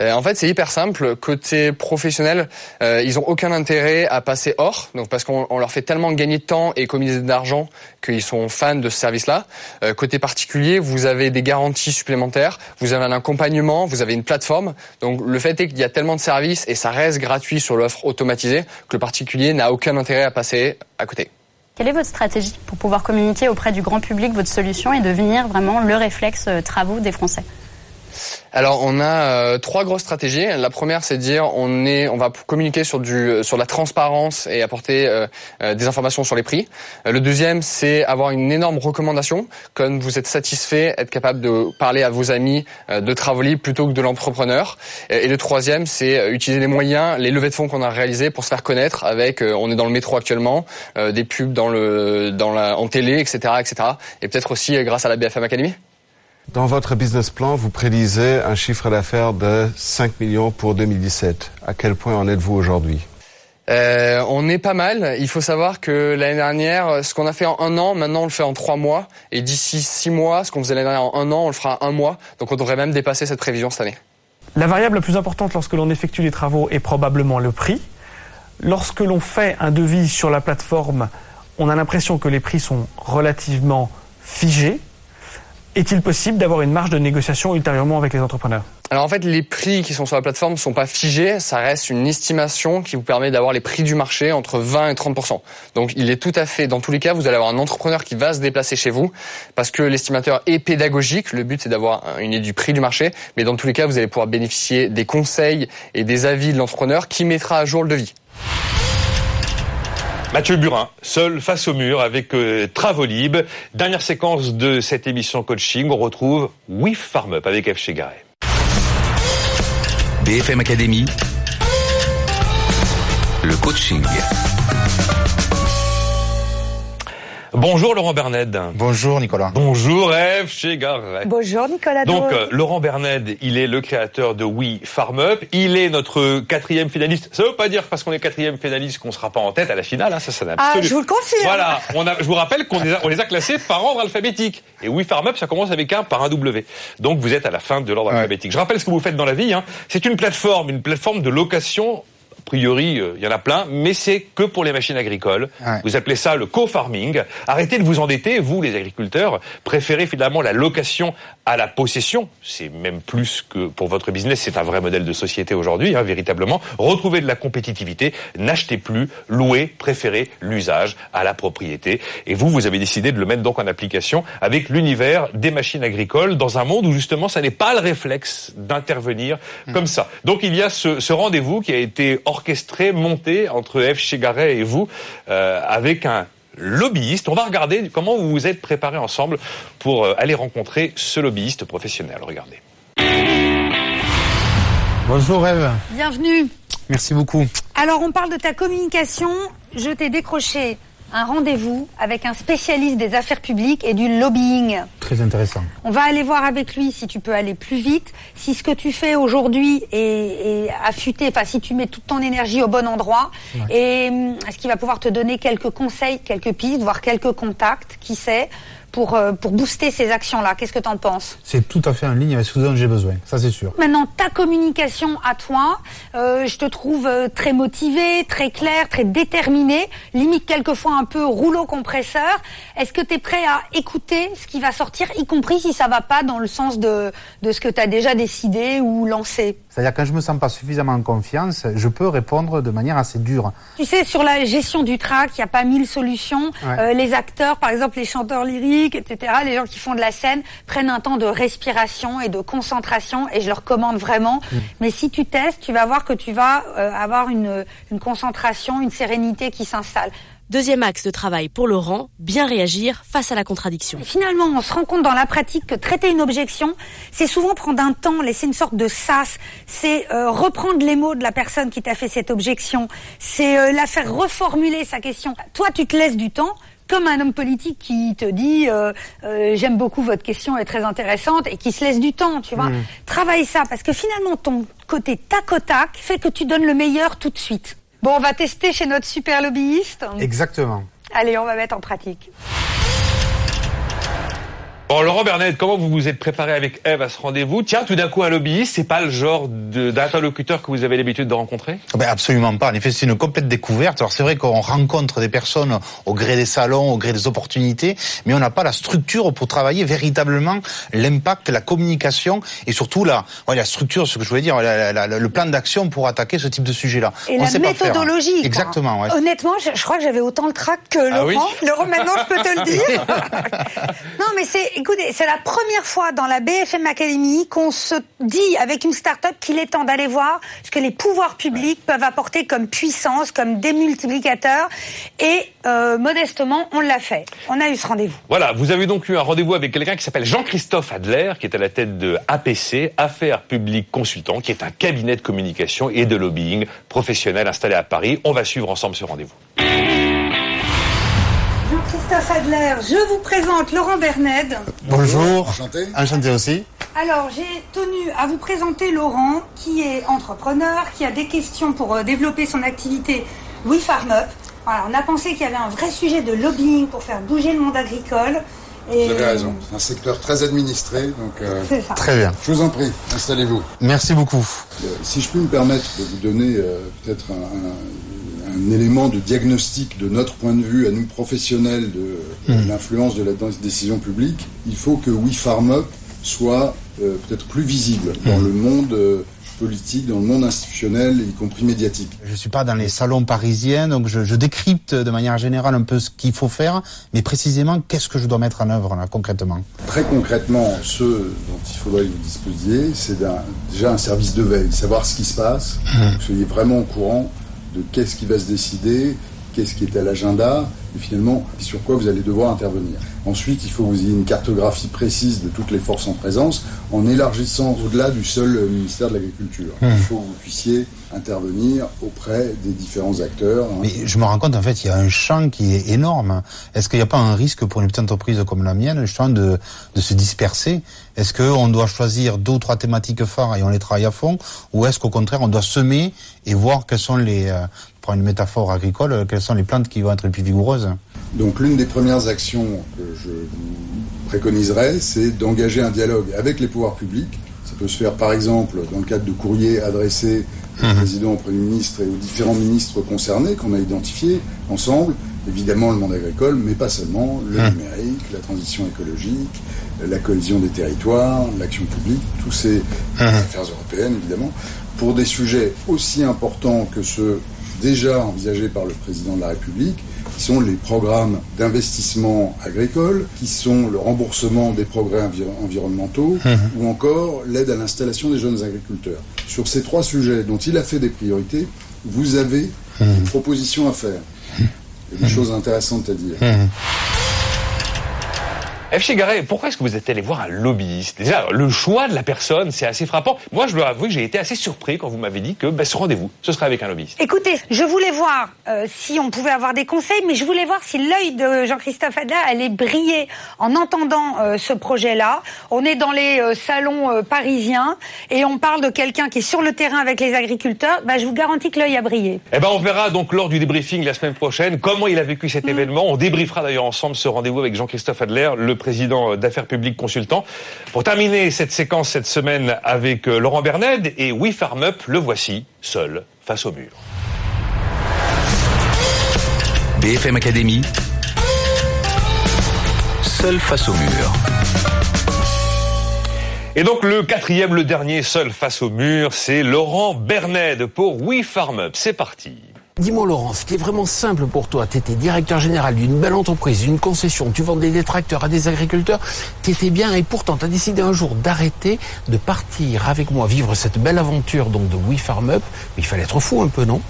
Euh, en fait, c'est hyper simple. Côté professionnel, euh, ils ont aucun intérêt à passer hors, donc parce qu'on leur fait tellement gagner de temps et économiser d'argent qu'ils sont fans de ce service-là. Euh, côté particulier, vous avez des garanties supplémentaires, vous avez un accompagnement, vous avez une plateforme. Donc le fait est qu'il y a tellement de services et ça reste gratuit sur l'offre automatisée que le particulier n'a aucun intérêt à passer à côté. Quelle est votre stratégie pour pouvoir communiquer auprès du grand public votre solution et devenir vraiment le réflexe travaux des Français? Alors on a euh, trois grosses stratégies. La première, c'est de dire on est, on va communiquer sur du sur la transparence et apporter euh, euh, des informations sur les prix. le deuxième, c'est avoir une énorme recommandation. Comme vous êtes satisfait, être capable de parler à vos amis de Travoli plutôt que de l'entrepreneur. Et, le troisième, c'est utiliser les moyens, les levées de fonds qu'on a réalisées pour se faire connaître. Avec, on est dans le métro actuellement, des pubs dans le dans la en télé, etc., etc. Et peut-être aussi grâce à la BFM Academy. Dans votre business plan, vous prédisez un chiffre d'affaires de 5 millions pour 2017. À quel point en êtes-vous aujourd'hui? Euh, on est pas mal. Il faut savoir que l'année dernière, ce qu'on a fait en un an, maintenant on le fait en trois mois. Et d'ici six mois, ce qu'on faisait l'année dernière en un an, on le fera en un mois. Donc on devrait même dépasser cette prévision cette année. La variable la plus importante lorsque l'on effectue les travaux est probablement le prix. Lorsque l'on fait un devis sur la plateforme, on a l'impression que les prix sont relativement figés. Est-il possible d'avoir une marge de négociation ultérieurement avec les entrepreneurs alors en fait, les prix qui sont sur la plateforme ne sont pas figés, ça reste une estimation qui vous permet d'avoir les prix du marché entre 20 et 30% Donc il est tout à fait, dans tous les cas, vous allez avoir un entrepreneur qui va se déplacer chez vous parce que l'estimateur est pédagogique. Le but c'est d'avoir une idée du prix du marché, mais dans tous les cas, vous allez pouvoir bénéficier des conseils et des avis de l'entrepreneur qui mettra à jour le devis. Mathieu Burin, seul face au mur avec euh, Travolib. Dernière séquence de cette émission coaching, on retrouve We Farm Up avec F. Chegaray. BFM Academy, le coaching. Bonjour Laurent Berned. Bonjour Nicolas. Bonjour Eve Chegaray. Bonjour Nicolas. Donc euh, Laurent Berned, il est le créateur de We Farm Up. Il est notre quatrième finaliste. Ça veut pas dire parce qu'on est quatrième finaliste qu'on sera pas en tête à la finale. Hein. Ça, ça n'a Ah, je vous le confirme. Voilà. On a, je vous rappelle qu'on les a, on les a classés par ordre alphabétique. Et We Farm Up, ça commence avec un par un W. Donc vous êtes à la fin de l'ordre alphabétique. Je rappelle ce que vous faites dans la vie. Hein. C'est une plateforme, une plateforme de location priori, euh, il y en a plein, mais c'est que pour les machines agricoles. Vous appelez ça le co-farming. Arrêtez de vous endetter, vous les agriculteurs, préférez finalement la location à la possession. C'est même plus que pour votre business, c'est un vrai modèle de société aujourd'hui, hein, véritablement. Retrouvez de la compétitivité, n'achetez plus, louez, préférez l'usage à la propriété. Et vous, vous avez décidé de le mettre donc en application avec l'univers des machines agricoles dans un monde où justement ça n'est pas le réflexe d'intervenir comme ça. Donc il y a ce, ce rendez-vous qui a été orchestré, monté entre F. Chegaray et vous, euh, avec un lobbyiste. On va regarder comment vous vous êtes préparés ensemble pour euh, aller rencontrer ce lobbyiste professionnel. Regardez. Bonjour Eve. Bienvenue. Merci beaucoup. Alors, on parle de ta communication. Je t'ai décroché un rendez-vous avec un spécialiste des affaires publiques et du lobbying. Très intéressant. On va aller voir avec lui si tu peux aller plus vite, si ce que tu fais aujourd'hui est, est affûté, enfin si tu mets toute ton énergie au bon endroit, et hum, est-ce qu'il va pouvoir te donner quelques conseils, quelques pistes, voire quelques contacts, qui sait, pour, euh, pour booster ces actions-là. Qu'est-ce que tu en penses? C'est tout à fait en ligne avec ce dont j'ai besoin, ça c'est sûr. Maintenant, ta communication à toi, euh, je te trouve euh, très motivé, très clair, très déterminé, limite quelquefois un peu rouleau compresseur. Est-ce que tu es prêt à écouter ce qui va sortir, y compris si ça va pas dans le sens de, de ce que tu as déjà décidé ou lancé? C'est-à-dire quand je me sens pas suffisamment en confiance, je peux répondre de manière assez dure. Tu sais, sur la gestion du track, il n'y a pas mille solutions. Ouais. Euh, les acteurs, par exemple les chanteurs lyriques, etc., les gens qui font de la scène, prennent un temps de respiration et de concentration, et je leur recommande vraiment. Mm. Mais si tu testes, tu vas voir que tu vas euh, avoir une, une concentration, une sérénité qui s'installe. Deuxième axe de travail pour Laurent, bien réagir face à la contradiction. Finalement, on se rend compte dans la pratique que traiter une objection, c'est souvent prendre un temps, laisser une sorte de sas, c'est euh, reprendre les mots de la personne qui t'a fait cette objection, c'est euh, la faire reformuler sa question. Toi, tu te laisses du temps, comme un homme politique qui te dit euh, euh, j'aime beaucoup votre question, elle est très intéressante et qui se laisse du temps, tu vois. Mm. Travaille ça parce que finalement ton côté tac au tac fait que tu donnes le meilleur tout de suite. Bon, on va tester chez notre super lobbyiste. Exactement. Allez, on va mettre en pratique. Bon, Laurent Bernet, comment vous vous êtes préparé avec Eve à ce rendez-vous? Tiens, tout d'un coup, un lobbyiste, c'est pas le genre de- d'interlocuteur que vous avez l'habitude de rencontrer? Ben absolument pas. En effet, c'est une complète découverte. Alors c'est vrai qu'on rencontre des personnes au gré des salons, au gré des opportunités, mais on n'a pas la structure pour travailler véritablement l'impact, la communication et surtout la, ouais, la structure, ce que je voulais dire, la- la- la- le plan d'action pour attaquer ce type de sujet-là. Et On la sait faire. méthodologie. Exactement. Ouais. Honnêtement, je, je crois que j'avais autant le trac que Ah oui Laurent. Laurent, maintenant, je peux te le dire. non, mais c'est, écoutez, c'est la première fois dans la BFM Academy qu'on se dit avec une start-up qu'il est temps d'aller voir ce que les pouvoirs publics peuvent apporter comme puissance, comme démultiplicateur. Et euh, modestement, on l'a fait. On a eu ce rendez-vous. Voilà, vous avez donc eu un rendez-vous avec quelqu'un qui s'appelle Jean-Christophe Adler, qui est à la tête de APC, Affaires Publiques Consultants, qui est un cabinet de communication et de lobbying professionnel installé à Paris. On va suivre ensemble ce rendez-vous. Adler, je vous présente Laurent Berned. Bonjour. Enchanté. aussi. Alors, j'ai tenu à vous présenter Laurent, qui est entrepreneur, qui a des questions pour euh, développer son activité We Farm Up. Voilà, on a pensé qu'il y avait un vrai sujet de lobbying pour faire bouger le monde agricole. Et... Vous avez raison, c'est un secteur très administré, donc euh, C'est ça. Très bien. je vous en prie, installez-vous. Merci beaucoup. Euh, si je puis me permettre de vous donner euh, peut-être un, un- un élément de diagnostic de notre point de vue à nous professionnels de Hmm. l'influence de la décision publique, il faut que We Farm Up soit euh, peut-être plus visible dans Hmm. le monde euh, politique, dans le monde institutionnel, y compris médiatique. Je suis pas dans les salons parisiens, donc je, je décrypte de manière générale un peu ce qu'il faut faire, mais précisément qu'est-ce que je dois mettre en œuvre là, concrètement? Très concrètement, ce dont il faudrait que vous disposiez, c'est déjà un service de veille, savoir ce qui se passe, que vous soyez vraiment au courant de qu'est-ce qui va se décider, qu'est-ce qui est à l'agenda, et finalement sur quoi vous allez devoir intervenir. Ensuite, il faut que vous ayez une cartographie précise de toutes les forces en présence, en élargissant au-delà du seul euh, ministère de l'Agriculture. Hmm. Il faut que vous puissiez intervenir auprès des différents acteurs. hein. Mais je me rends compte, en fait, il y a un champ qui est énorme. Est-ce qu'il n'y a pas un risque pour une petite entreprise comme la mienne, justement, de, de se disperser? Est-ce qu'on doit choisir deux ou trois thématiques phares et on les travaille à fond? Ou est-ce qu'au contraire, on doit semer et voir quelles sont les, euh, pour une métaphore agricole, quelles sont les plantes qui vont être les plus vigoureuses? Donc l'une des premières actions que je vous préconiserais, c'est d'engager un dialogue avec les pouvoirs publics. Ça peut se faire par exemple dans le cadre de courriers adressés Mhm. président, au Premier ministre et aux différents ministres concernés qu'on a identifiés ensemble. Évidemment, le monde agricole, mais pas seulement, le Mhm. numérique, la transition écologique, la cohésion des territoires, l'action publique, tous ces Mhm. affaires européennes, évidemment, pour des sujets aussi importants que ceux déjà envisagés par le président de la République, qui sont les programmes d'investissement agricole, qui sont le remboursement des progrès enviro- environnementaux, Mhm. ou encore l'aide à l'installation des jeunes agriculteurs. Sur ces trois sujets dont il a fait des priorités, vous avez des propositions à faire. Et des choses intéressantes à dire. F. Chigaret, pourquoi est-ce que vous êtes allé voir un lobbyiste? Déjà, le choix de la personne, c'est assez frappant. Moi, je dois avouer que j'ai été assez surpris quand vous m'avez dit que ben, ce rendez-vous, ce serait avec un lobbyiste. Écoutez, je voulais voir euh, si on pouvait avoir des conseils, mais je voulais voir si l'œil de Jean-Christophe Adler allait briller en entendant euh, ce projet-là. On est dans les euh, salons parisiens et on parle de quelqu'un qui est sur le terrain avec les agriculteurs. Bah, je vous garantis que l'œil a brillé. Eh ben, on verra donc lors du débriefing la semaine prochaine comment il a vécu cet événement. On débriefera d'ailleurs ensemble ce rendez-vous avec Jean-Christophe Adler, le président d'affaires publiques consultant. Pour terminer cette séquence cette semaine avec euh, Laurent Berned et We Farm Up, le voici, seul, face au mur. BFM Academy. Seul face au mur. Et donc le quatrième, le dernier, seul face au mur, c'est Laurent Berned pour We Farm Up. C'est parti. Dis-moi Laurent, est vraiment simple pour toi, tu étais directeur général d'une belle entreprise, d'une concession, tu vendais des tracteurs à des agriculteurs, tu étais bien et pourtant tu as décidé un jour d'arrêter, de partir avec moi vivre cette belle aventure donc de We Farm Up. Il fallait être fou un peu, non?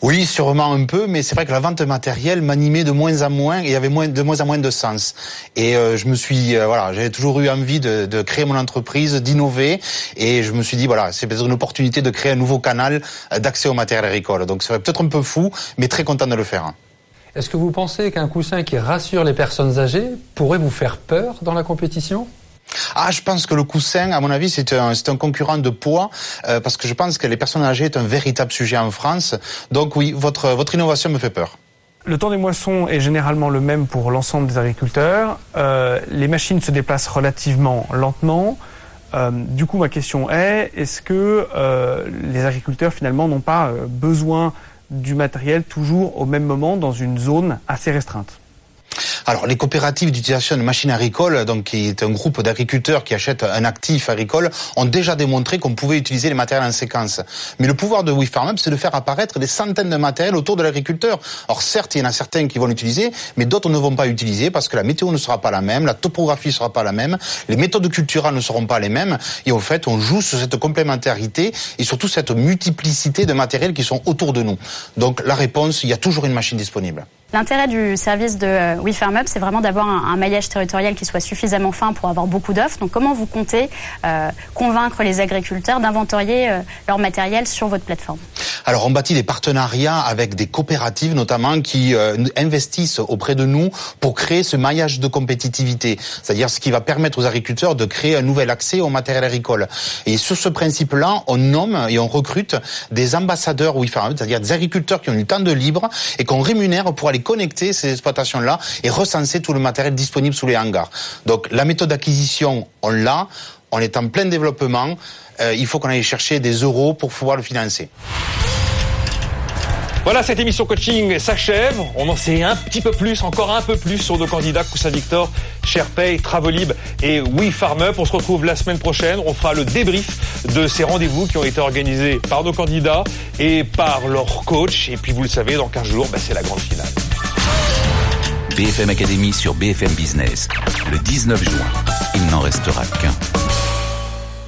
Oui, sûrement un peu, mais c'est vrai que la vente matérielle m'animait de moins en moins et avait moins, de moins en moins de sens. Et euh, je me suis, euh, voilà, j'avais toujours eu envie de, de créer mon entreprise, d'innover, et je me suis dit, voilà, c'est peut-être une opportunité de créer un nouveau canal euh, d'accès au matériel agricole. Donc c'est peut-être un peu fou, mais très content de le faire. Est-ce que vous pensez qu'un coussin qui rassure les personnes âgées pourrait vous faire peur dans la compétition? Ah, je pense que le coussin, à mon avis, c'est un, concurrent de poids, euh, parce que je pense que les personnes âgées est un véritable sujet en France. Donc oui, votre, innovation me fait peur. Le temps des moissons est généralement le même pour l'ensemble des agriculteurs. Euh, les machines se déplacent relativement lentement. Euh, du coup, ma question est, est-ce que les agriculteurs finalement n'ont pas besoin du matériel toujours au même moment dans une zone assez restreinte? Alors, les coopératives d'utilisation de machines agricoles, donc qui est un groupe d'agriculteurs qui achètent un actif agricole, ont déjà démontré qu'on pouvait utiliser les matériels en séquence. Mais le pouvoir de WeFarmUp, c'est de faire apparaître des centaines de matériels autour de l'agriculteur. Alors certes, il y en a certains qui vont l'utiliser, mais d'autres ne vont pas l'utiliser parce que la météo ne sera pas la même, la topographie ne sera pas la même, les méthodes culturelles ne seront pas les mêmes. Et en fait, on joue sur cette complémentarité et surtout cette multiplicité de matériels qui sont autour de nous. Donc la réponse, il y a toujours une machine disponible. L'intérêt du service de euh, We Farm Up, c'est vraiment d'avoir un, un maillage territorial qui soit suffisamment fin pour avoir beaucoup d'offres. Donc, comment vous comptez euh, convaincre les agriculteurs d'inventorier euh, leur matériel sur votre plateforme? Alors on bâtit des partenariats avec des coopératives notamment qui euh, investissent auprès de nous pour créer ce maillage de compétitivité, c'est-à-dire ce qui va permettre aux agriculteurs de créer un nouvel accès au matériel agricole. Et sur ce principe-là, on nomme et on recrute des ambassadeurs WeFarm, c'est-à-dire des agriculteurs qui ont du temps de libre et qu'on rémunère pour connecter ces exploitations-là et recenser tout le matériel disponible sous les hangars. Donc la méthode d'acquisition, on l'a, on est en plein développement, euh, il faut qu'on aille chercher des euros pour pouvoir le financer. Voilà, cette émission coaching s'achève. On en sait un petit peu plus, encore un peu plus sur nos candidats Coussin Victor, SharePay, Travelib et WeFarmUp. On se retrouve la semaine prochaine. On fera le débrief de ces rendez-vous qui ont été organisés par nos candidats et par leur coach. Et puis, vous le savez, dans 15 jours, bah, c'est la grande finale. BFM Academy sur BFM Business. Le 19 juin, il n'en restera qu'un.